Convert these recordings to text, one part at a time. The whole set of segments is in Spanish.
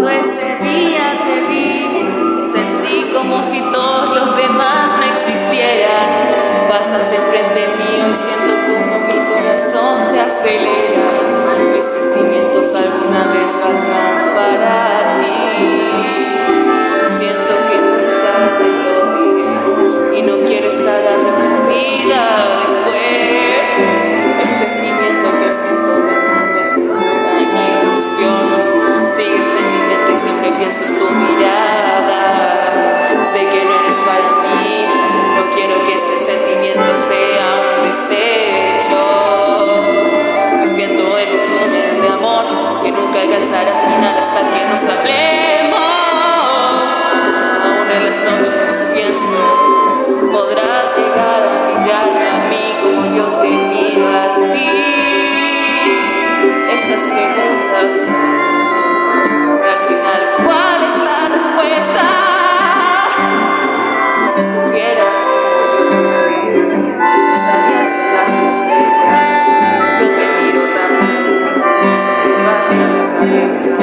Cuando ese día te vi, sentí como si todos los demás no existieran. Pasas enfrente mío y siento como mi corazón se acelera. Tu mirada. Sé que no eres para mí, no quiero que este sentimiento sea un desecho. Me siento en un túnel de amor que nunca alcanzará final hasta que nos hablemos. Aún en las noches pienso, podrás llegar Jesus.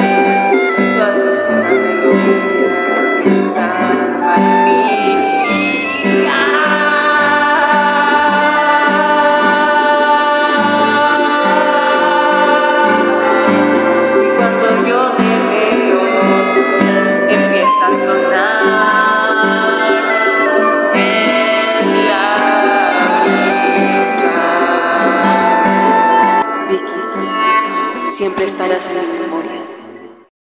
siempre estarás en la memoria.